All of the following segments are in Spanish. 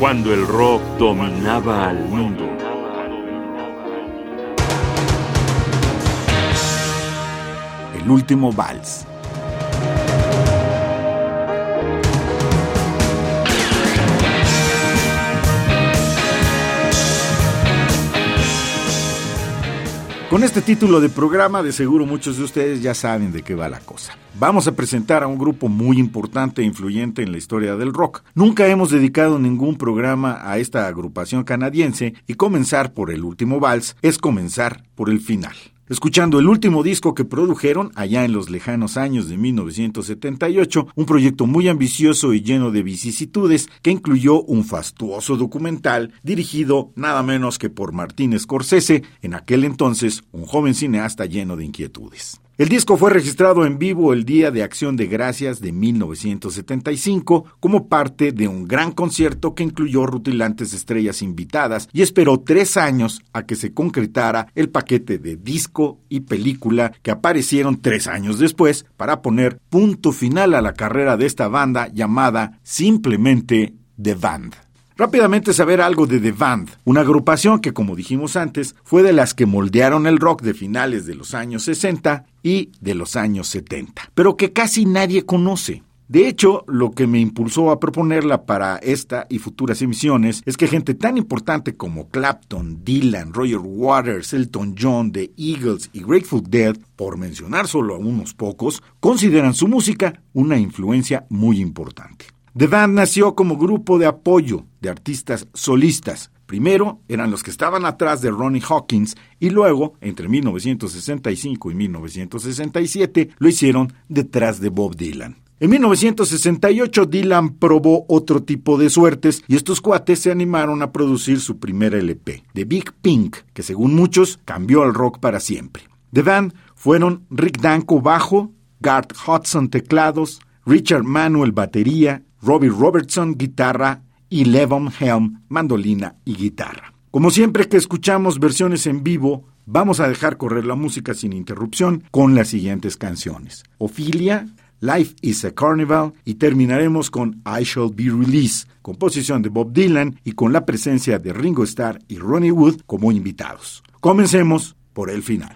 cuando el rock dominaba al mundo. El último vals. Con este título de programa, de seguro muchos de ustedes ya saben de qué va la cosa. Vamos a presentar a un grupo muy importante e influyente en la historia del rock. Nunca hemos dedicado ningún programa a esta agrupación canadiense y comenzar por el último vals es comenzar por el final escuchando el último disco que produjeron allá en los lejanos años de 1978, un proyecto muy ambicioso y lleno de vicisitudes que incluyó un fastuoso documental dirigido nada menos que por Martín Scorsese, en aquel entonces un joven cineasta lleno de inquietudes. El disco fue registrado en vivo el Día de Acción de Gracias de 1975 como parte de un gran concierto que incluyó rutilantes estrellas invitadas y esperó tres años a que se concretara el paquete de disco y película que aparecieron tres años después para poner punto final a la carrera de esta banda llamada simplemente The Band. Rápidamente saber algo de The Band, una agrupación que, como dijimos antes, fue de las que moldearon el rock de finales de los años 60 y de los años 70, pero que casi nadie conoce. De hecho, lo que me impulsó a proponerla para esta y futuras emisiones es que gente tan importante como Clapton, Dylan, Roger Waters, Elton John, The Eagles y Grateful Dead, por mencionar solo a unos pocos, consideran su música una influencia muy importante. The Band nació como grupo de apoyo de artistas solistas. Primero eran los que estaban atrás de Ronnie Hawkins y luego, entre 1965 y 1967, lo hicieron detrás de Bob Dylan. En 1968 Dylan probó otro tipo de suertes y estos cuates se animaron a producir su primer LP, The Big Pink, que según muchos cambió al rock para siempre. The Band fueron Rick Danko bajo, Garth Hudson teclados, Richard Manuel batería, Robbie Robertson, guitarra, y Levon Helm, mandolina y guitarra. Como siempre que escuchamos versiones en vivo, vamos a dejar correr la música sin interrupción con las siguientes canciones. Ophelia, Life is a Carnival y terminaremos con I Shall Be Released, composición de Bob Dylan y con la presencia de Ringo Starr y Ronnie Wood como invitados. Comencemos por el final.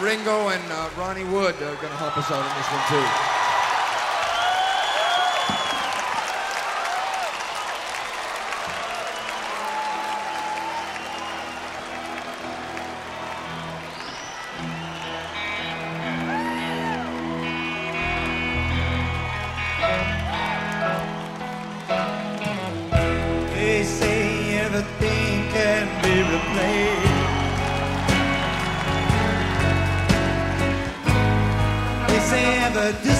Ringo and uh, Ronnie Wood are going to help us out in this one too. a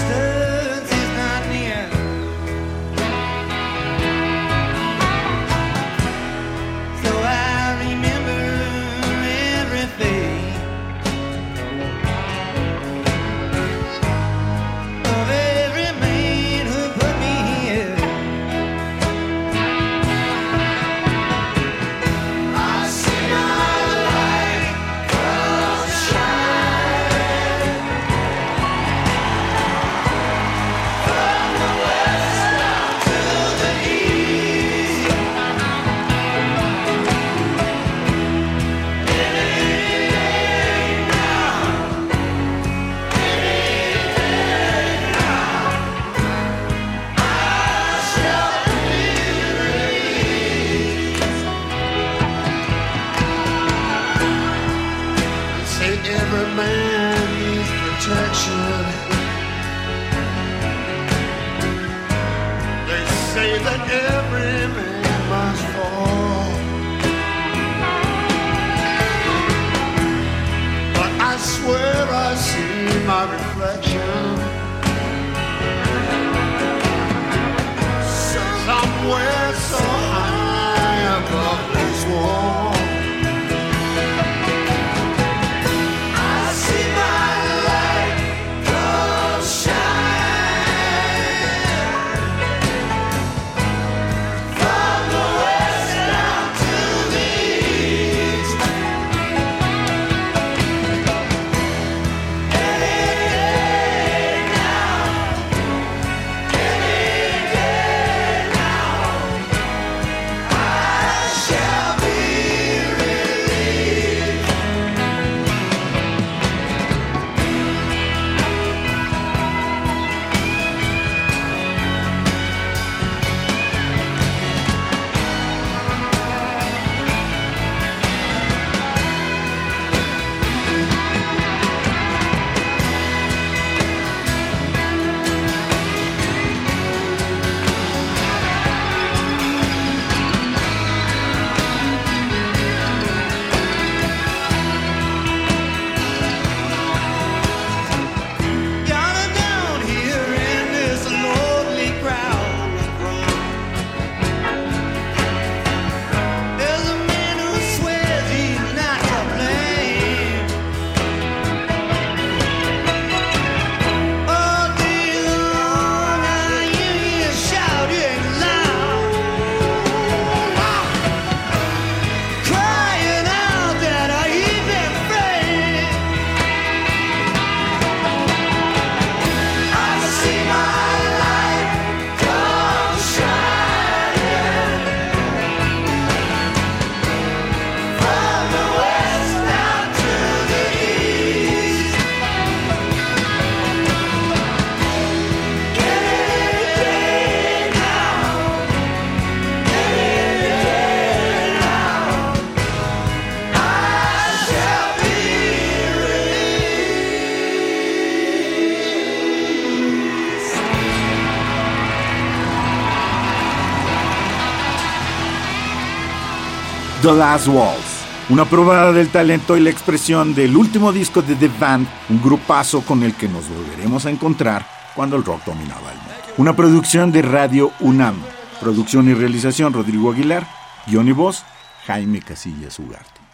The Last Waltz. Una probada del talento y la expresión del último disco de The Band, un grupazo con el que nos volveremos a encontrar cuando el rock dominaba el mundo. Una producción de Radio UNAM. Producción y realización Rodrigo Aguilar. Guión y voz Jaime Casillas Ugarte.